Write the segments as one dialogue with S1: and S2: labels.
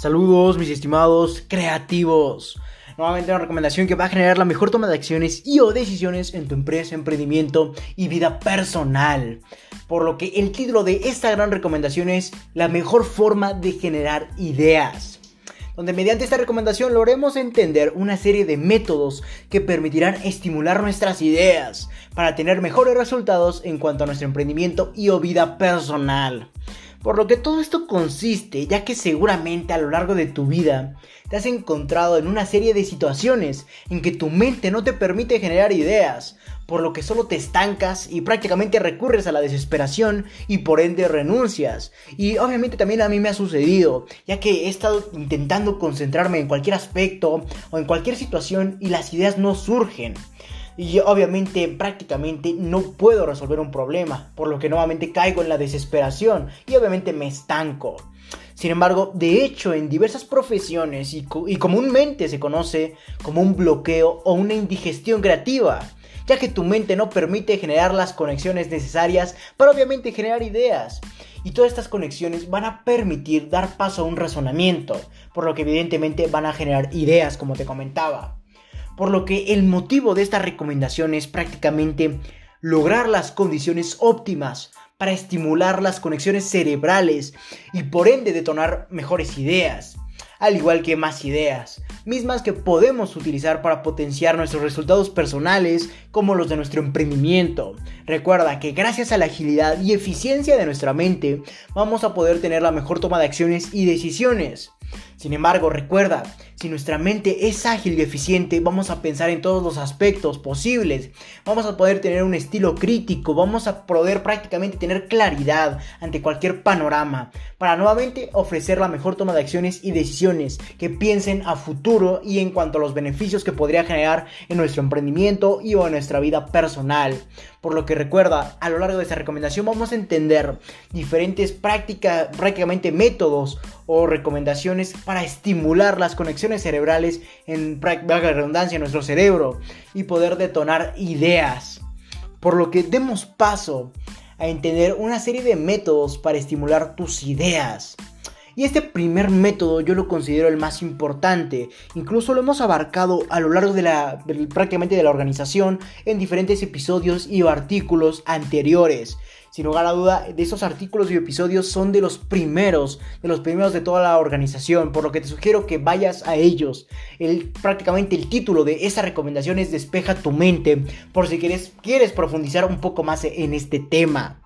S1: Saludos mis estimados creativos. Nuevamente una recomendación que va a generar la mejor toma de acciones y o decisiones en tu empresa, emprendimiento y vida personal. Por lo que el título de esta gran recomendación es la mejor forma de generar ideas. Donde mediante esta recomendación logremos entender una serie de métodos que permitirán estimular nuestras ideas para tener mejores resultados en cuanto a nuestro emprendimiento y o vida personal. Por lo que todo esto consiste, ya que seguramente a lo largo de tu vida te has encontrado en una serie de situaciones en que tu mente no te permite generar ideas, por lo que solo te estancas y prácticamente recurres a la desesperación y por ende renuncias. Y obviamente también a mí me ha sucedido, ya que he estado intentando concentrarme en cualquier aspecto o en cualquier situación y las ideas no surgen y obviamente prácticamente no puedo resolver un problema, por lo que nuevamente caigo en la desesperación y obviamente me estanco. Sin embargo, de hecho, en diversas profesiones y, comúnmente se conoce como un bloqueo o una indigestión creativa, ya que tu mente no permite generar las conexiones necesarias para obviamente generar ideas. Y todas estas conexiones van a permitir dar paso a un razonamiento, por lo que evidentemente van a generar ideas, como te comentaba. Por lo que el motivo de esta recomendación es prácticamente lograr las condiciones óptimas para estimular las conexiones cerebrales y por ende detonar mejores ideas, al igual que más ideas, mismas que podemos utilizar para potenciar nuestros resultados personales como los de nuestro emprendimiento. Recuerda que gracias a la agilidad y eficiencia de nuestra mente vamos a poder tener la mejor toma de acciones y decisiones. Sin embargo, recuerda, si nuestra mente es ágil y eficiente, vamos a pensar en todos los aspectos posibles, vamos a poder tener un estilo crítico, vamos a poder prácticamente tener claridad ante cualquier panorama, para nuevamente ofrecer la mejor toma de acciones y decisiones que piensen a futuro y en cuanto a los beneficios que podría generar en nuestro emprendimiento y o en nuestra vida personal. Por lo que recuerda, a lo largo de esta recomendación vamos a entender diferentes prácticas, prácticamente métodos o recomendaciones para estimular las conexiones cerebrales en valga redundancia en nuestro cerebro y poder detonar ideas. Por lo que demos paso a entender una serie de métodos para estimular tus ideas. Y este primer método yo lo considero el más importante. Incluso lo hemos abarcado a lo largo de la prácticamente de la organización en diferentes episodios y artículos anteriores. Sin lugar a duda, de esos artículos y episodios son de los primeros, de los primeros de toda la organización, por lo que te sugiero que vayas a ellos. El, prácticamente el título de esa recomendación es Despeja tu mente, por si quieres, quieres profundizar un poco más en este tema.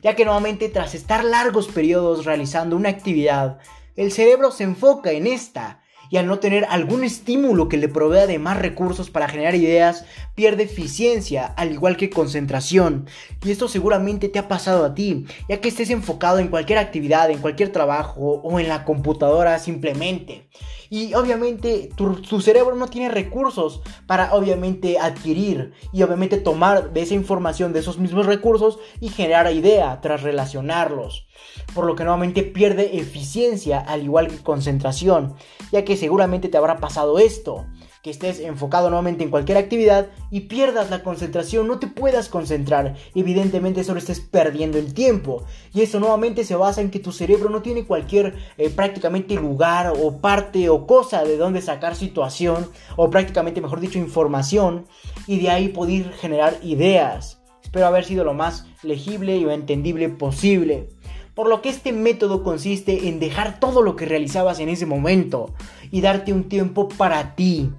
S1: Ya que nuevamente tras estar largos periodos realizando una actividad, el cerebro se enfoca en esta y al no tener algún estímulo que le provea de más recursos para generar ideas, pierde eficiencia, al igual que concentración. Y esto seguramente te ha pasado a ti, ya que estés enfocado en cualquier actividad, en cualquier trabajo o en la computadora simplemente. Y obviamente tu, cerebro no tiene recursos para obviamente adquirir y obviamente tomar de esa información, de esos mismos recursos y generar idea tras relacionarlos. Por lo que nuevamente pierde eficiencia al igual que concentración, ya que seguramente te habrá pasado esto que estés enfocado nuevamente en cualquier actividad y pierdas la concentración, no te puedas concentrar, evidentemente solo estés perdiendo el tiempo. Y eso nuevamente se basa en que tu cerebro no tiene cualquier eh, prácticamente lugar o parte o cosa de donde sacar situación o prácticamente mejor dicho información y de ahí poder generar ideas. Espero haber sido lo más legible y entendible posible por lo que este método consiste en dejar todo lo que realizabas en ese momento y darte un tiempo para ti,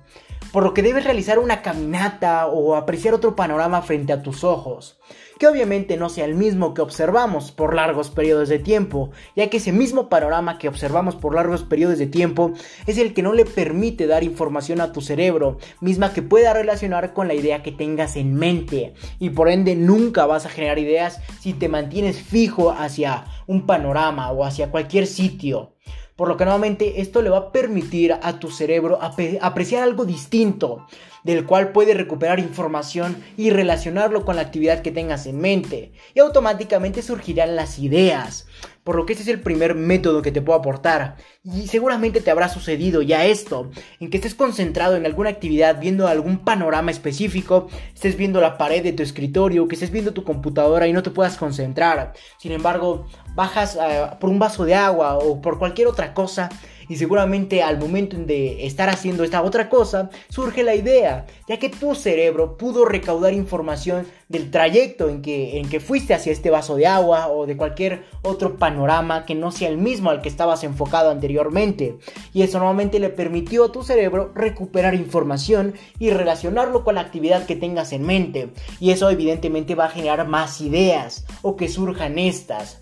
S1: por lo que debes realizar una caminata o apreciar otro panorama frente a tus ojos, que obviamente no sea el mismo que observamos por largos periodos de tiempo, ya que ese mismo panorama que observamos por largos periodos de tiempo es el que no le permite dar información a tu cerebro, misma que pueda relacionar con la idea que tengas en mente, y por ende nunca vas a generar ideas si te mantienes fijo hacia un panorama o hacia cualquier sitio. Por lo que nuevamente esto le va a permitir a tu cerebro apreciar algo distinto, del cual puede recuperar información y relacionarlo con la actividad que tengas en mente. Y automáticamente surgirán las ideas. Por lo que este es el primer método que te puedo aportar. Y seguramente te habrá sucedido ya esto, en que estés concentrado en alguna actividad, viendo algún panorama específico, estés viendo la pared de tu escritorio, que estés viendo tu computadora y no te puedas concentrar. Sin embargo, bajas eh, por un vaso de agua o por cualquier otra cosa Y seguramente al momento de estar haciendo esta otra cosa, surge la idea, ya que tu cerebro pudo recaudar información del trayecto en que, en que fuiste hacia este vaso de agua o de cualquier otro panorama que no sea el mismo al que estabas enfocado anteriormente. Y eso nuevamente le permitió a tu cerebro recuperar información y relacionarlo con la actividad que tengas en mente. Y eso evidentemente va a generar más ideas o que surjan estas.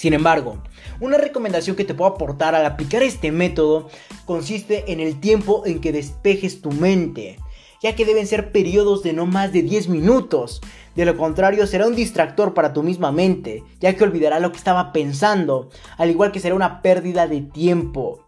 S1: Sin embargo, una recomendación que te puedo aportar al aplicar este método consiste en el tiempo en que despejes tu mente ya que deben ser periodos de no más de 10 minutos. De lo contrario, será un distractor para tu misma mente, ya que olvidará lo que estaba pensando, al igual que será una pérdida de tiempo.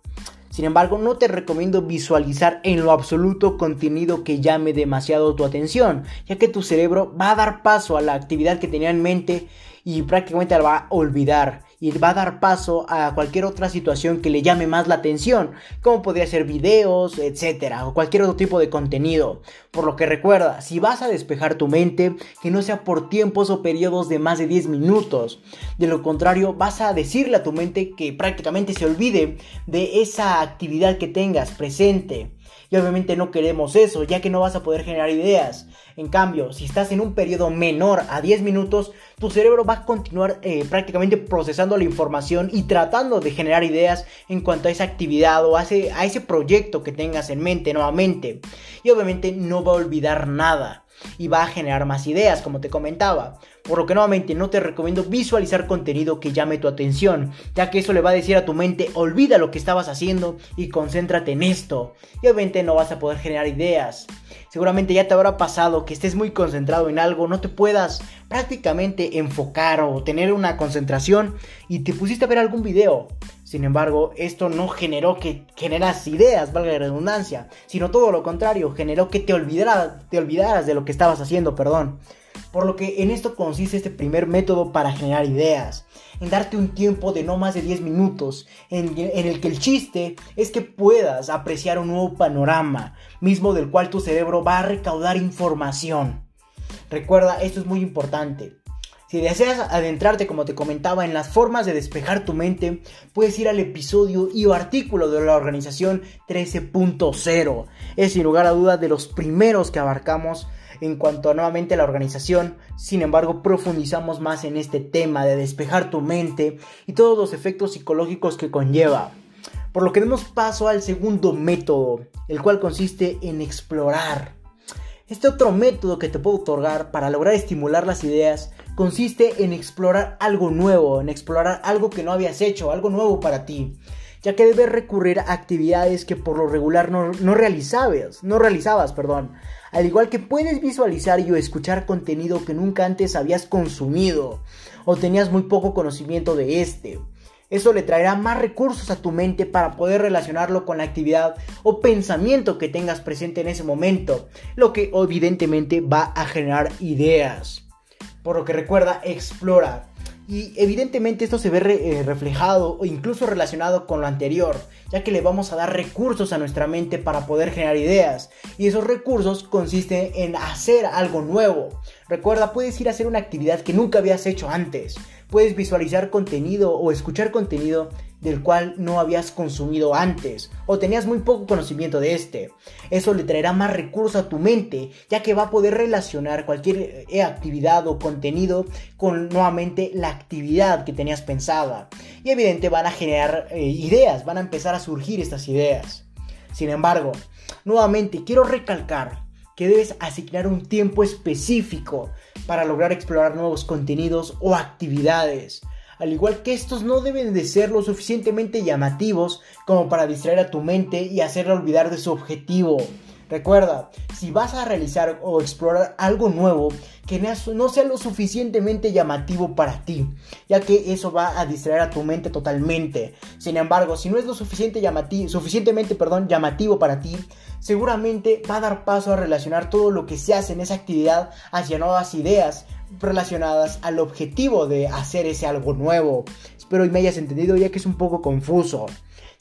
S1: Sin embargo, no te recomiendo visualizar en lo absoluto contenido que llame demasiado tu atención, ya que tu cerebro va a dar paso a la actividad que tenía en mente y prácticamente la va a olvidar y va a dar paso a cualquier otra situación que le llame más la atención, como podría ser videos, etcétera, o cualquier otro tipo de contenido. Por lo que recuerda, si vas a despejar tu mente, que no sea por tiempos o periodos de más de 10 minutos. De lo contrario, vas a decirle a tu mente que prácticamente se olvide de esa actividad que tengas presente. Y obviamente no queremos eso, ya que no vas a poder generar ideas. En cambio, si estás en un periodo menor a 10 minutos, tu cerebro va a continuar eh, prácticamente procesando la información y tratando de generar ideas en cuanto a esa actividad o a ese, a ese proyecto que tengas en mente nuevamente. Y obviamente no va a olvidar nada y va a generar más ideas, como te comentaba. Por lo que nuevamente no te recomiendo visualizar contenido que llame tu atención, ya que eso le va a decir a tu mente, olvida lo que estabas haciendo y concéntrate en esto. Y obviamente no vas a poder generar ideas. Seguramente ya te habrá pasado que estés muy concentrado en algo, no te puedas prácticamente enfocar o tener una concentración y te pusiste a ver algún video. Sin embargo, esto no generó que generas ideas, valga la redundancia, sino todo lo contrario, generó que te olvidaras, de lo que estabas haciendo, perdón. Por lo que en esto consiste este primer método para generar ideas, en darte un tiempo de no más de 10 minutos, en, el que el chiste es que puedas apreciar un nuevo panorama, mismo del cual tu cerebro va a recaudar información. Recuerda, esto es muy importante. Si deseas adentrarte, como te comentaba, en las formas de despejar tu mente, puedes ir al episodio y o artículo de la organización 13.0. Es sin lugar a duda de los primeros que abarcamos en cuanto a nuevamente la organización. Sin embargo, profundizamos más en este tema de despejar tu mente y todos los efectos psicológicos que conlleva. Por lo que demos paso al segundo método, el cual consiste en explorar. Este otro método que te puedo otorgar para lograr estimular las ideas consiste en explorar algo nuevo, en explorar algo que no habías hecho, algo nuevo para ti, ya que debes recurrir a actividades que por lo regular no, realizabas, no realizabas, perdón, al igual que puedes visualizar y escuchar contenido que nunca antes habías consumido o tenías muy poco conocimiento de este. Eso le traerá más recursos a tu mente para poder relacionarlo con la actividad o pensamiento que tengas presente en ese momento, lo que evidentemente va a generar ideas. Por lo que recuerda, explora, y evidentemente esto se ve eh, reflejado o incluso relacionado con lo anterior, ya que le vamos a dar recursos a nuestra mente para poder generar ideas. Y esos recursos consisten en hacer algo nuevo. Recuerda, puedes ir a hacer una actividad que nunca habías hecho antes. Puedes visualizar contenido o escuchar contenido del cual no habías consumido antes o tenías muy poco conocimiento de este. Eso le traerá más recursos a tu mente ya que va a poder relacionar cualquier eh, actividad o contenido con nuevamente la actividad que tenías pensada. Y evidente van a generar eh, ideas, van a empezar a surgir estas ideas. Sin embargo, nuevamente quiero recalcar que debes asignar un tiempo específico para lograr explorar nuevos contenidos o actividades al igual que estos no deben de ser lo suficientemente llamativos como para distraer a tu mente y hacerla olvidar de su objetivo. Recuerda, si vas a realizar o explorar algo nuevo, que no sea lo suficientemente llamativo para ti, ya que eso va a distraer a tu mente totalmente. Sin embargo, si no es lo suficiente llamativo, suficientemente perdón, llamativo para ti, seguramente va a dar paso a relacionar todo lo que se hace en esa actividad hacia nuevas ideas, relacionadas al objetivo de hacer ese algo nuevo. Espero y me hayas entendido ya que es un poco confuso.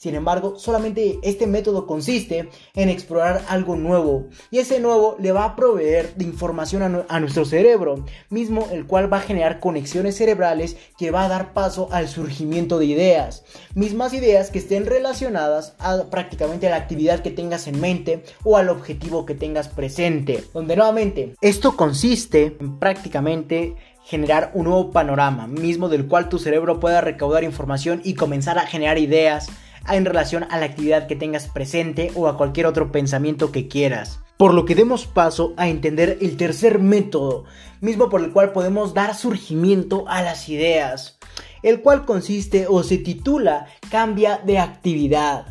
S1: Sin embargo, solamente este método consiste en explorar algo nuevo y ese nuevo le va a proveer de información a, nuestro cerebro, mismo el cual va a generar conexiones cerebrales que va a dar paso al surgimiento de ideas, mismas ideas que estén relacionadas a prácticamente la actividad que tengas en mente o al objetivo que tengas presente, donde nuevamente esto consiste en prácticamente generar un nuevo panorama, mismo del cual tu cerebro pueda recaudar información y comenzar a generar ideas en relación a la actividad que tengas presente o a cualquier otro pensamiento que quieras. Por lo que demos paso a entender el tercer método, mismo por el cual podemos dar surgimiento a las ideas, el cual consiste o se titula cambia de actividad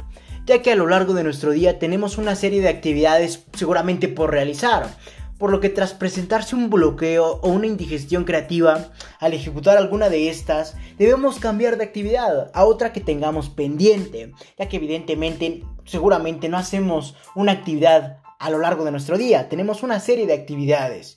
S1: ya que a lo largo de nuestro día tenemos una serie de actividades seguramente por realizar, por lo que tras presentarse un bloqueo o una indigestión creativa, al ejecutar alguna de estas, debemos cambiar de actividad a otra que tengamos pendiente, ya que evidentemente seguramente no hacemos una actividad a lo largo de nuestro día, tenemos una serie de actividades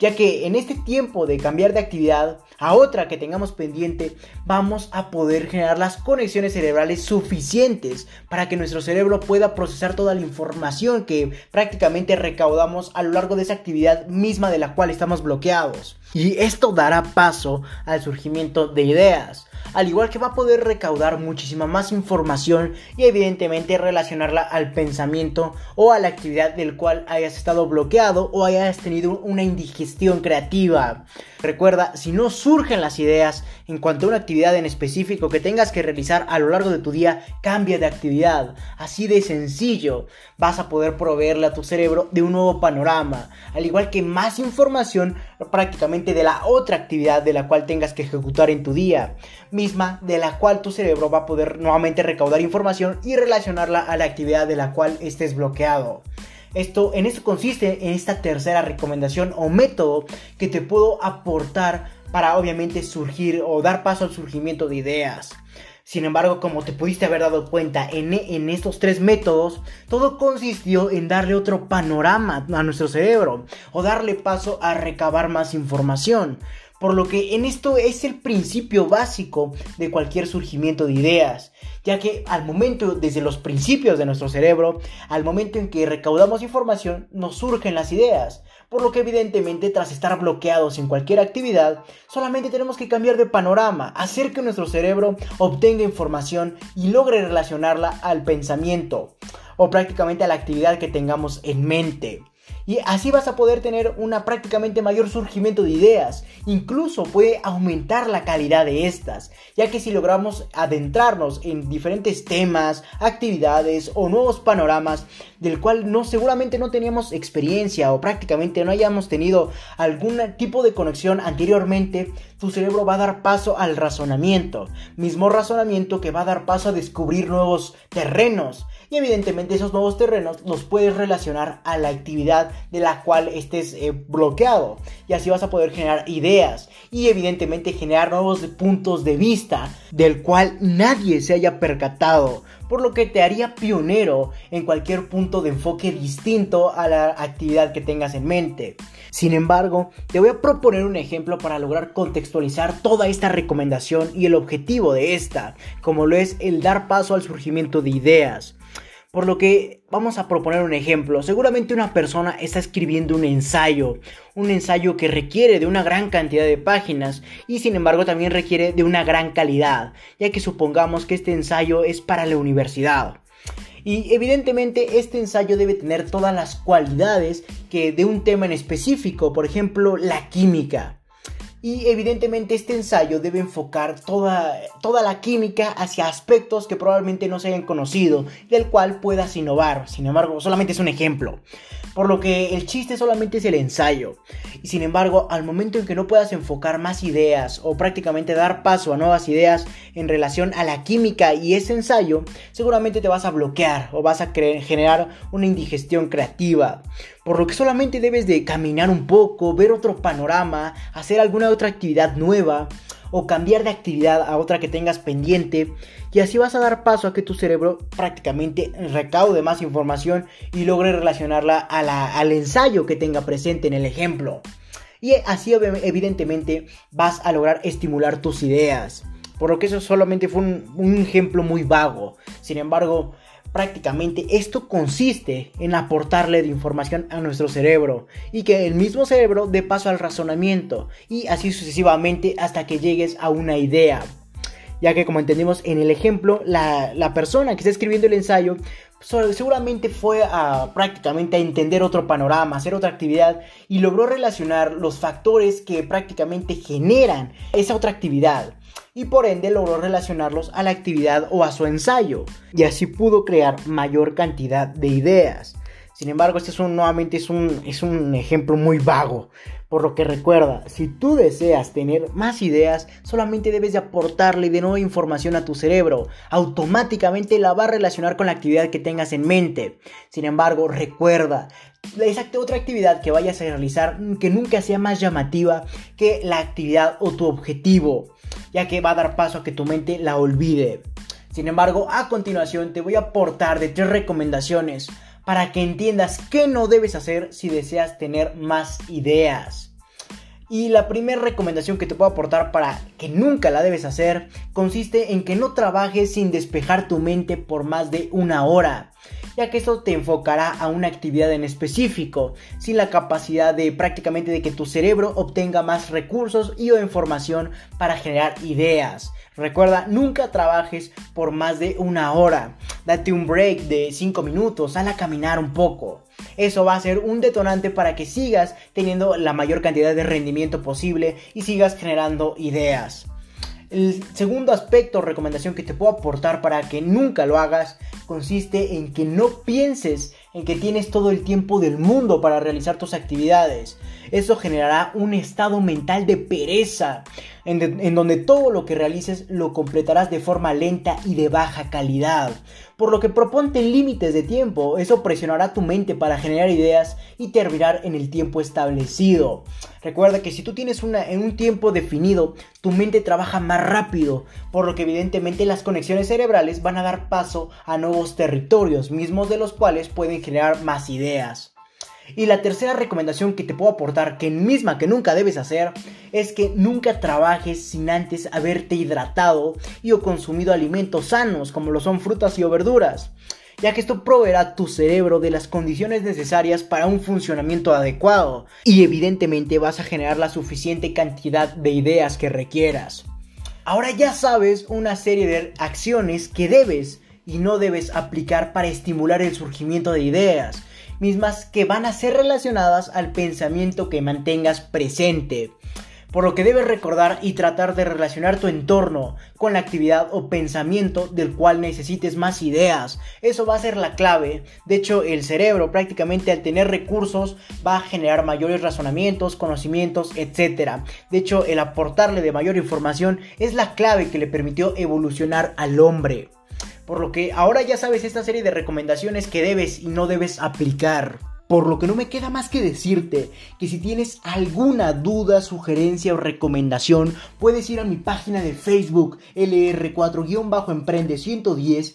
S1: ya que en este tiempo de cambiar de actividad a otra que tengamos pendiente, vamos a poder generar las conexiones cerebrales suficientes para que nuestro cerebro pueda procesar toda la información que prácticamente recaudamos a lo largo de esa actividad misma de la cual estamos bloqueados. Y esto dará paso al surgimiento de ideas al igual que va a poder recaudar muchísima más información y evidentemente relacionarla al pensamiento o a la actividad del cual hayas estado bloqueado o hayas tenido una indigestión creativa. Recuerda, si no surgen las ideas en cuanto a una actividad en específico que tengas que realizar a lo largo de tu día, cambia de actividad. Así de sencillo vas a poder proveerle a tu cerebro de un nuevo panorama, al igual que más información prácticamente de la otra actividad de la cual tengas que ejecutar en tu día, misma de la cual tu cerebro va a poder nuevamente recaudar información y relacionarla a la actividad de la cual estés bloqueado. Esto, en esto consiste en esta tercera recomendación o método que te puedo aportar para obviamente surgir o dar paso al surgimiento de ideas. Sin embargo, como te pudiste haber dado cuenta en, en, estos tres métodos, todo consistió en darle otro panorama a nuestro cerebro o darle paso a recabar más información. Por lo que en esto es el principio básico de cualquier surgimiento de ideas, ya que al momento, desde los principios de nuestro cerebro, al momento en que recaudamos información, nos surgen las ideas. Por lo que evidentemente tras estar bloqueados en cualquier actividad, solamente tenemos que cambiar de panorama, hacer que nuestro cerebro obtenga información y logre relacionarla al pensamiento o prácticamente a la actividad que tengamos en mente. Y así vas a poder tener una prácticamente mayor surgimiento de ideas. Incluso puede aumentar la calidad de estas, ya que si logramos adentrarnos en diferentes temas, actividades o nuevos panoramas del cual no seguramente no teníamos experiencia o prácticamente no hayamos tenido algún tipo de conexión anteriormente, tu cerebro va a dar paso al razonamiento, mismo razonamiento que va a dar paso a descubrir nuevos terrenos y evidentemente esos nuevos terrenos los puedes relacionar a la actividad de la cual estés eh, bloqueado y así vas a poder generar ideas y evidentemente generar nuevos puntos de vista del cual nadie se haya percatado por lo que te haría pionero en cualquier punto de enfoque distinto a la actividad que tengas en mente. Sin embargo, te voy a proponer un ejemplo para lograr contextualizar toda esta recomendación y el objetivo de esta, como lo es el dar paso al surgimiento de ideas. Por lo que vamos a proponer un ejemplo. Seguramente una persona está escribiendo un ensayo, un ensayo que requiere de una gran cantidad de páginas y sin embargo también requiere de una gran calidad, ya que supongamos que este ensayo es para la universidad. Y evidentemente este ensayo debe tener todas las cualidades que de un tema en específico, por ejemplo la química. Y evidentemente este ensayo debe enfocar toda, toda la química hacia aspectos que probablemente no se hayan conocido, del cual puedas innovar. Sin embargo, solamente es un ejemplo. Por lo que el chiste solamente es el ensayo. Y sin embargo, al momento en que no puedas enfocar más ideas o prácticamente dar paso a nuevas ideas en relación a la química y ese ensayo, seguramente te vas a bloquear o vas a generar una indigestión creativa por lo que solamente debes de caminar un poco, ver otro panorama, hacer alguna otra actividad nueva o cambiar de actividad a otra que tengas pendiente y así vas a dar paso a que tu cerebro prácticamente recaude más información y logre relacionarla al ensayo que tenga presente en el ejemplo. Y así evidentemente vas a lograr estimular tus ideas. por lo que eso solamente fue un, ejemplo muy vago. Sin embargo, prácticamente esto consiste en aportarle de información a nuestro cerebro y que el mismo cerebro dé paso al razonamiento y así sucesivamente hasta que llegues a una idea. Ya que como entendimos en el ejemplo, la, la persona que está escribiendo el ensayo seguramente fue prácticamente a entender otro panorama, hacer otra actividad y logró relacionar los factores que prácticamente generan esa otra actividad y por ende logró relacionarlos a la actividad o a su ensayo y así pudo crear mayor cantidad de ideas. Sin embargo, este es un, nuevamente es un, es un ejemplo muy vago. Por lo que recuerda, si tú deseas tener más ideas, solamente debes de aportarle de nuevo información a tu cerebro. Automáticamente la va a relacionar con la actividad que tengas en mente. Sin embargo, recuerda, esa otra actividad que vayas a realizar que nunca sea más llamativa que la actividad o tu objetivo, ya que va a dar paso a que tu mente la olvide. Sin embargo, a continuación te voy a aportar de tres recomendaciones para que entiendas qué no debes hacer si deseas tener más ideas. Y la primera recomendación que te puedo aportar para que nunca la debes hacer consiste en que no trabajes sin despejar tu mente por más de una hora, ya que esto te enfocará a una actividad en específico, sin la capacidad de prácticamente de que tu cerebro obtenga más recursos y o información para generar ideas. Recuerda, nunca trabajes por más de una hora. Date un break de 5 minutos, sal a caminar un poco. Eso va a ser un detonante para que sigas teniendo la mayor cantidad de rendimiento posible y sigas generando ideas. El segundo aspecto o recomendación que te puedo aportar para que nunca lo hagas consiste en que no pienses en que tienes todo el tiempo del mundo para realizar tus actividades. Eso generará un estado mental de pereza, en, donde todo lo que realices lo completarás de forma lenta y de baja calidad. Por lo que proponte límites de tiempo, eso presionará tu mente para generar ideas y terminar en el tiempo establecido. Recuerda que si tú tienes una, en un tiempo definido, tu mente trabaja más rápido, por lo que evidentemente las conexiones cerebrales van a dar paso a nuevos territorios, mismos de los cuales pueden generar más ideas. Y la tercera recomendación que te puedo aportar, que misma que nunca debes hacer, es que nunca trabajes sin antes haberte hidratado y o consumido alimentos sanos, como lo son frutas y o verduras, ya que esto proveerá tu cerebro de las condiciones necesarias para un funcionamiento adecuado y evidentemente vas a generar la suficiente cantidad de ideas que requieras. Ahora ya sabes una serie de acciones que debes y no debes aplicar para estimular el surgimiento de ideas mismas que van a ser relacionadas al pensamiento que mantengas presente. Por lo que debes recordar y tratar de relacionar tu entorno con la actividad o pensamiento del cual necesites más ideas. Eso va a ser la clave. De hecho, el cerebro prácticamente al tener recursos va a generar mayores razonamientos, conocimientos, etc. De hecho, el aportarle de mayor información es la clave que le permitió evolucionar al hombre. Por lo que ahora ya sabes esta serie de recomendaciones que debes y no debes aplicar. Por lo que no me queda más que decirte que si tienes alguna duda, sugerencia o recomendación, puedes ir a mi página de Facebook LR4-Emprende 110